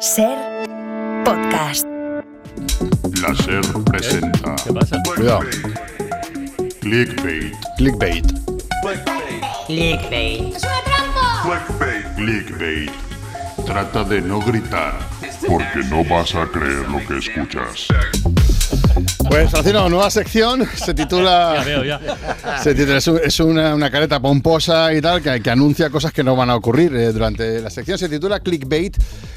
Ser podcast. La SER presenta ¿Qué pasa? Cuidado. Clickbait. Clickbait. Clickbait. Clickbait. Trata de no gritar, porque no vas a creer lo que escuchas. Pues, Francino, nueva sección. Se Ya titula. veo, ya. Se titula es es una, una careta pomposa y tal que, que anuncia cosas que no van a ocurrir eh, durante la sección. Se titula Clickbait.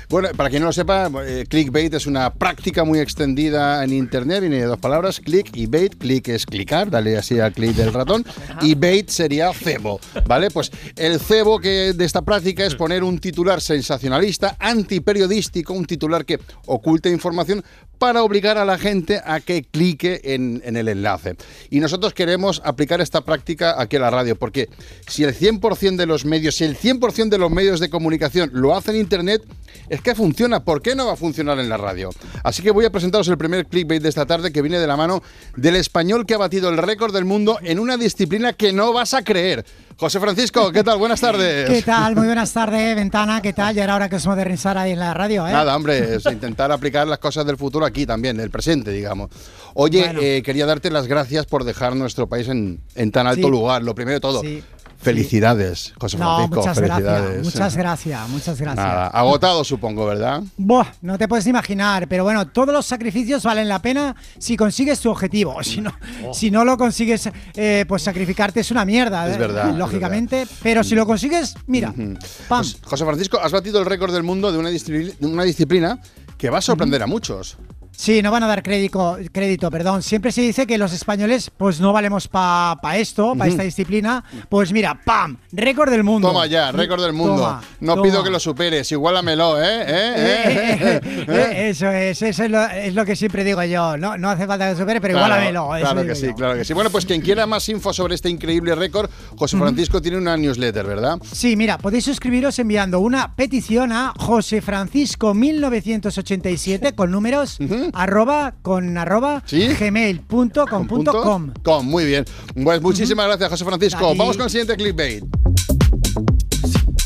Bueno, para quien no lo sepa, eh, Clickbait es una práctica muy extendida en Internet. Viene de dos palabras, click y bait. Click es clicar, dale así al clic del ratón. Y bait sería cebo, ¿vale? Pues el cebo que de esta práctica es poner un titular sensacionalista, antiperiodístico, un titular que oculte información para obligar a la gente a que clique en, en el enlace. Y nosotros queremos aplicar esta práctica aquí en la radio, porque si el 100% de los medios, si el 100% de los medios de comunicación lo hacen en Internet, es que funciona. ¿Por qué no va a funcionar en la radio? Así que voy a presentaros el primer clickbait de esta tarde que viene de la mano del español que ha batido el récord del mundo en una disciplina que no vas a creer. José Francisco, ¿qué tal? Buenas tardes. ¿Qué tal? Muy buenas tardes, Ventana. ¿Qué tal? Ya era hora que os modernizar ahí en la radio, ¿eh? Nada, hombre, es intentar aplicar las cosas del futuro aquí también, del presente, digamos. Oye, Bueno. eh, quería darte las gracias por dejar nuestro país en, en tan alto Sí. lugar. Lo primero de todo, Sí. Felicidades, José No, Francisco, muchas felicidades. gracias. Muchas gracias, muchas gracias. Nada, agotado supongo, ¿verdad? Buah, no te puedes imaginar, pero bueno, todos los sacrificios valen la pena si consigues tu objetivo. Si no, si no lo consigues, eh, pues sacrificarte es una mierda, Es ¿eh? verdad, es lógicamente. Pero si lo consigues, mira, pam. Pues, José Francisco, has batido el récord del mundo de una, discipli- de una disciplina que va a sorprender a muchos. Sí, no van a dar crédito, crédito, perdón. Siempre se dice que los españoles, pues no valemos para esto, para esta disciplina. Pues mira, ¡pam! Récord del mundo. Toma ya, récord del mundo. Toma, no toma. pido que lo superes, igualamelo, ¿eh? ¿Eh? Eh, ¿Eh? eh, eh, Eso es, eso es lo, es lo que siempre digo yo. No, no hace falta que supere, pero Claro, igualamelo. Claro que sí, yo. claro que sí. Bueno, pues quien quiera más info sobre este increíble récord, José Francisco tiene una newsletter, ¿verdad? Sí, mira, podéis suscribiros enviando una petición a José Francisco 1987 con números arroba con arroba Sí. gmail.com ¿Con punto? com. Muy bien. Pues muchísimas gracias, José Francisco. Vamos con el siguiente clickbait.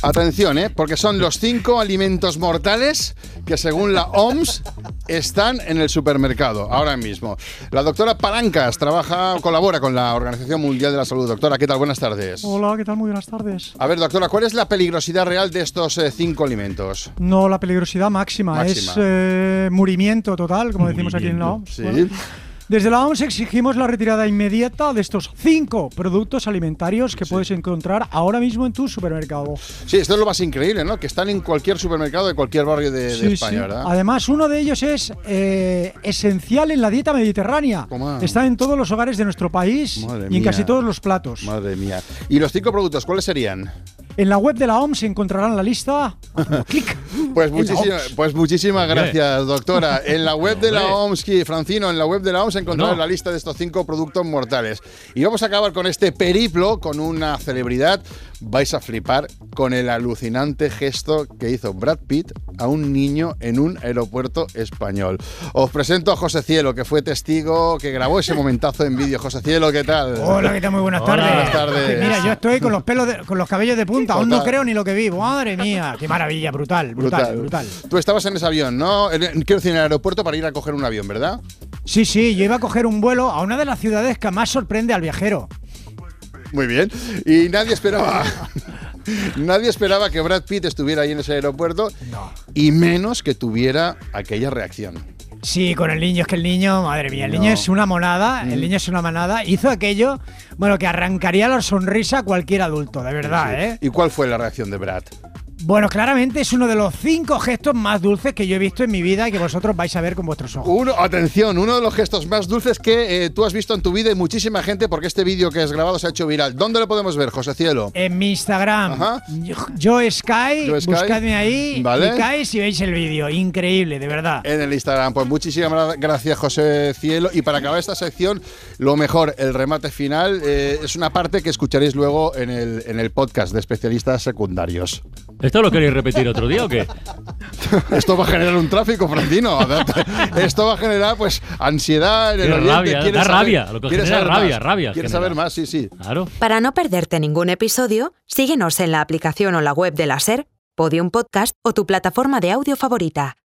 Atención, ¿eh? porque son los cinco alimentos mortales que según la OMS están en el supermercado ahora mismo. La doctora Palancas trabaja, colabora con la Organización Mundial de la Salud. Doctora, ¿qué tal? Buenas tardes. Hola, ¿qué tal? Muy buenas tardes. A ver, doctora, ¿cuál es la peligrosidad real de estos eh, cinco alimentos? No, la peligrosidad máxima, Máxima. es eh, murimiento total, como decimos aquí en la OMS. Sí. Bueno, desde la OMS exigimos la retirada inmediata de estos cinco productos alimentarios que puedes encontrar ahora mismo en tu supermercado. Sí, esto es lo más increíble, ¿no? Que están en cualquier supermercado de cualquier barrio de, de Sí, España, sí. ¿verdad? Además, uno de ellos es eh, esencial en la dieta mediterránea. Toma. Está en todos los hogares de nuestro país Madre y en mía. casi todos los platos. Madre mía. ¿Y los cinco productos cuáles serían? En la web de la OMS encontrarán la lista. Clic. Pues, muchísima- pues muchísimas gracias, doctora. En la web de la. OMS, Francino, en la web de la OMS encontrarás No. la lista de estos cinco productos mortales. Y vamos a acabar con este periplo con una celebridad. Vais a flipar con el alucinante gesto que hizo Brad Pitt a un niño en un aeropuerto español. Os presento a José Cielo, que fue testigo, que grabó ese momentazo en vídeo. José Cielo, ¿qué tal? Hola, ¿qué tal? Muy buenas Hola. tardes. Buenas tardes. Mira, yo estoy con los pelos, de- con los cabellos de punta. Aún no creo ni lo que vi. Madre mía, qué maravilla, brutal, brutal, brutal. Tú estabas en ese avión, ¿no? Quiero decir, en el aeropuerto para ir a coger un avión, ¿verdad? Sí, sí, yo iba a coger un vuelo a una de las ciudades que más sorprende al viajero. Muy bien. Y nadie esperaba. nadie esperaba que Brad Pitt estuviera ahí en ese aeropuerto. Y menos que tuviera aquella reacción. Sí, con el niño, es que el niño, madre mía, el No. niño es una monada, el niño es una manada. Hizo aquello, bueno, que arrancaría la sonrisa a cualquier adulto, de verdad, Sí. ¿eh? ¿Y cuál fue la reacción de Brad? Bueno, claramente es uno de los cinco gestos más dulces que yo he visto en mi vida y que vosotros vais a ver con vuestros ojos. Uno, atención, uno de los gestos más dulces que eh, tú has visto en tu vida y muchísima gente porque este vídeo que has grabado se ha hecho viral. ¿Dónde lo podemos ver, José Cielo? En mi Instagram, Ajá. yo Sky, Yo Sky. buscadme ahí, Vale. clicáis y veis el vídeo. Increíble, de verdad. En el Instagram. Pues muchísimas gracias, José Cielo. Y para acabar esta sección, lo mejor, el remate final, eh, es una parte que escucharéis luego en el, en el podcast de especialistas secundarios. ¿Esto lo queréis repetir otro día o qué? Esto va a generar un tráfico, Francino. Esto va a generar, pues, ansiedad en el Qué oyente. rabia, Quiere da saber- rabia, lo que quiere genera saber rabia, más. rabia Quiere genera. saber más, sí, sí. Claro. Para no perderte ningún episodio, síguenos en la aplicación o la web de la SER, Podium Podcast o tu plataforma de audio favorita.